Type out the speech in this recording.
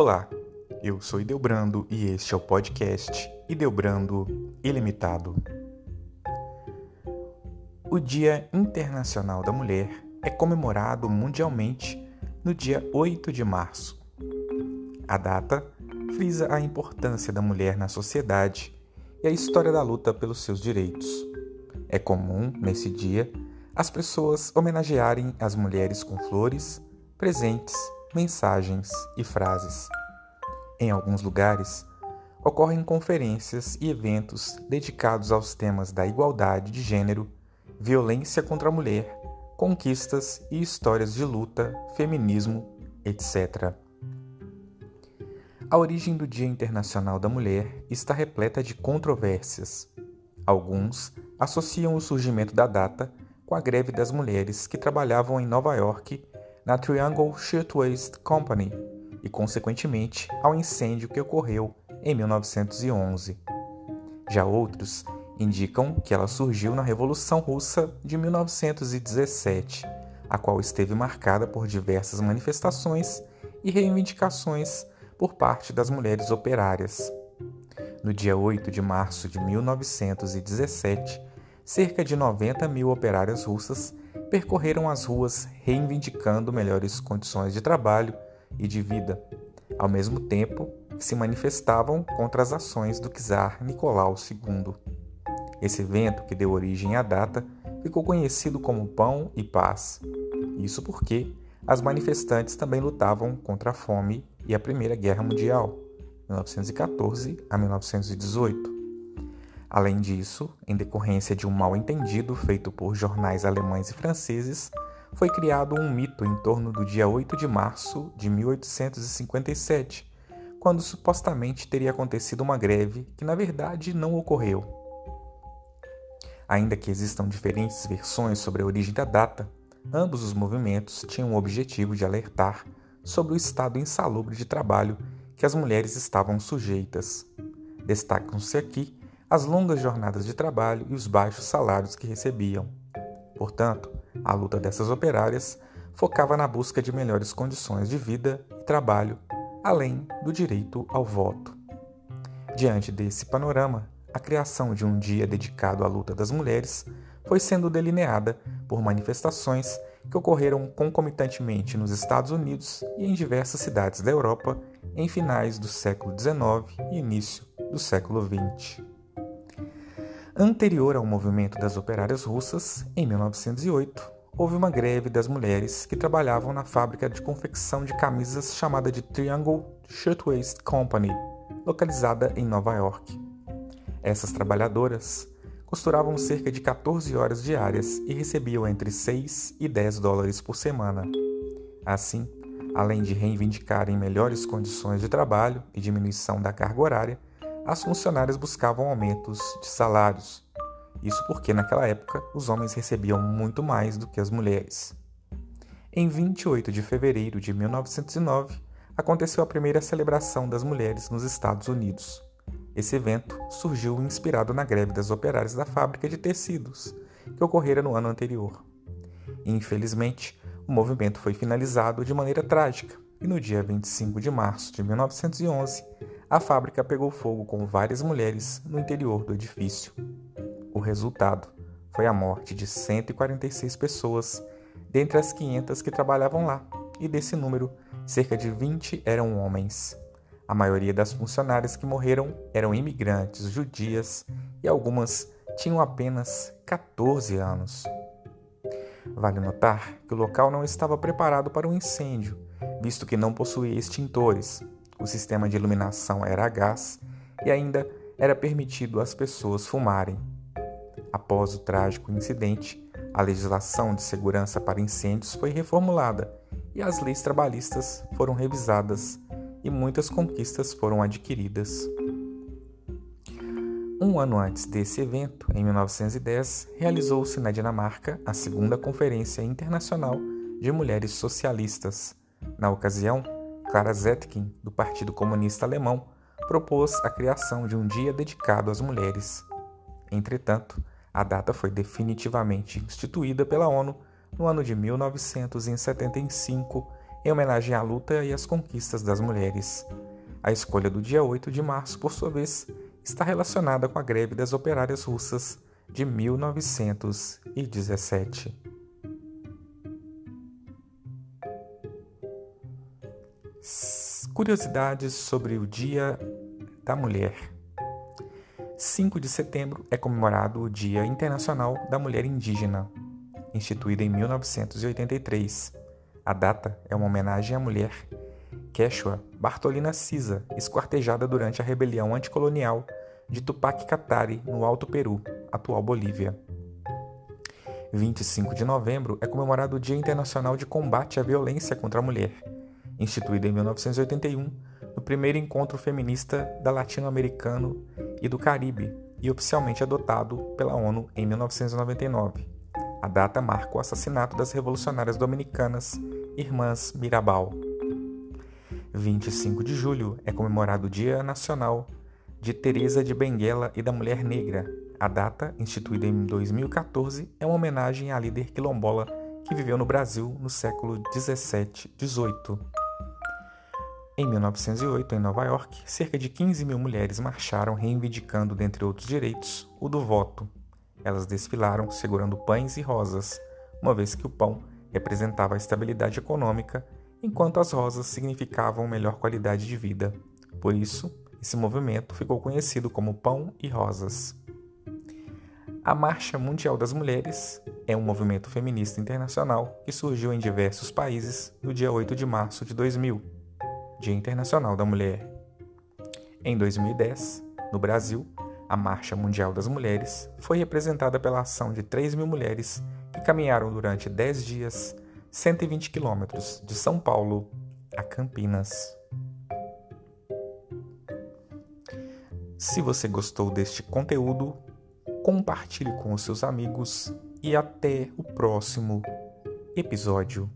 Olá, eu sou Ideobrando e este é o podcast Ideobrando Ilimitado. O Dia Internacional da Mulher é comemorado mundialmente no dia 8 de março. A data frisa a importância da mulher na sociedade e a história da luta pelos seus direitos. É comum, nesse dia, as pessoas homenagearem as mulheres com flores, presentes mensagens e frases. Em alguns lugares, ocorrem conferências e eventos dedicados aos temas da igualdade de gênero, violência contra a mulher, conquistas e histórias de luta, feminismo, etc. A origem do Dia Internacional da Mulher está repleta de controvérsias. Alguns associam o surgimento da data com a greve das mulheres que trabalhavam em Nova York na Triangle Shirtwaist Company e, consequentemente, ao incêndio que ocorreu em 1911. Já outros indicam que ela surgiu na Revolução Russa de 1917, a qual esteve marcada por diversas manifestações e reivindicações por parte das mulheres operárias. No dia 8 de março de 1917, cerca de 90 mil operárias russas percorreram as ruas reivindicando melhores condições de trabalho e de vida, ao mesmo tempo que se manifestavam contra as ações do czar Nicolau II. Esse evento, que deu origem à data, ficou conhecido como Pão e Paz. Isso porque as manifestantes também lutavam contra a fome e a Primeira Guerra Mundial, 1914 a 1918. Além disso, em decorrência de um mal-entendido feito por jornais alemães e franceses, foi criado um mito em torno do dia 8 de março de 1857, quando supostamente teria acontecido uma greve que na verdade não ocorreu. Ainda que existam diferentes versões sobre a origem da data, ambos os movimentos tinham o objetivo de alertar sobre o estado insalubre de trabalho que as mulheres estavam sujeitas. Destacam-se aqui as longas jornadas de trabalho e os baixos salários que recebiam. Portanto, a luta dessas operárias focava na busca de melhores condições de vida e trabalho, além do direito ao voto. Diante desse panorama, a criação de um dia dedicado à luta das mulheres foi sendo delineada por manifestações que ocorreram concomitantemente nos Estados Unidos e em diversas cidades da Europa em finais do século XIX e início do século XX. Anterior ao movimento das operárias russas, em 1908, houve uma greve das mulheres que trabalhavam na fábrica de confecção de camisas chamada de Triangle Shirtwaist Company, localizada em Nova York. Essas trabalhadoras costuravam cerca de 14 horas diárias e recebiam entre 6 e 10 dólares por semana. Assim, além de reivindicarem melhores condições de trabalho e diminuição da carga horária, as funcionárias buscavam aumentos de salários. Isso porque naquela época os homens recebiam muito mais do que as mulheres. Em 28 de fevereiro de 1909, aconteceu a primeira celebração das mulheres nos Estados Unidos. Esse evento surgiu inspirado na greve das operárias da fábrica de tecidos, que ocorrera no ano anterior. Infelizmente, o movimento foi finalizado de maneira trágica e no dia 25 de março de 1911, a fábrica pegou fogo com várias mulheres no interior do edifício. O resultado foi a morte de 146 pessoas, dentre as 500 que trabalhavam lá, e desse número, cerca de 20 eram homens. A maioria das funcionárias que morreram eram imigrantes judias e algumas tinham apenas 14 anos. Vale notar que o local não estava preparado para um incêndio, visto que não possuía extintores, o sistema de iluminação era a gás e ainda era permitido às pessoas fumarem. Após o trágico incidente, a legislação de segurança para incêndios foi reformulada e as leis trabalhistas foram revisadas e muitas conquistas foram adquiridas. Um ano antes desse evento, em 1910, realizou-se na Dinamarca a segunda Conferência Internacional de Mulheres Socialistas. Na ocasião, Clara Zetkin, do Partido Comunista Alemão, propôs a criação de um dia dedicado às mulheres. Entretanto, a data foi definitivamente instituída pela ONU no ano de 1975, em homenagem à luta e às conquistas das mulheres. A escolha do dia 8 de março, por sua vez, está relacionada com a greve das operárias russas de 1917. Curiosidades sobre o Dia da Mulher. 5 de setembro é comemorado o Dia Internacional da Mulher Indígena, instituído em 1983. A data é uma homenagem à mulher Quechua Bartolina Cisa, esquartejada durante a rebelião anticolonial de Tupac Katari, no Alto Peru, atual Bolívia. 25 de novembro é comemorado o Dia Internacional de Combate à Violência contra a Mulher, instituído em 1981 no primeiro encontro feminista da latino-americano e do Caribe e oficialmente adotado pela ONU em 1999. A data marca o assassinato das revolucionárias dominicanas Irmãs Mirabal. 25 de julho é comemorado o Dia Nacional de Teresa de Benguela e da Mulher Negra. A data, instituída em 2014, é uma homenagem à líder quilombola que viveu no Brasil no século 17, 18. Em 1908, em Nova York, cerca de 15 mil mulheres marcharam reivindicando, dentre outros direitos, o do voto. Elas desfilaram segurando pães e rosas, uma vez que o pão representava a estabilidade econômica, enquanto as rosas significavam melhor qualidade de vida. Por isso, esse movimento ficou conhecido como Pão e Rosas. A Marcha Mundial das Mulheres é um movimento feminista internacional que surgiu em diversos países no dia 8 de março de 2000 Dia Internacional da Mulher. Em 2010, no Brasil, a Marcha Mundial das Mulheres foi representada pela ação de 3 mil mulheres que caminharam durante 10 dias 120 quilômetros de São Paulo a Campinas. Se você gostou deste conteúdo, compartilhe com os seus amigos e até o próximo episódio.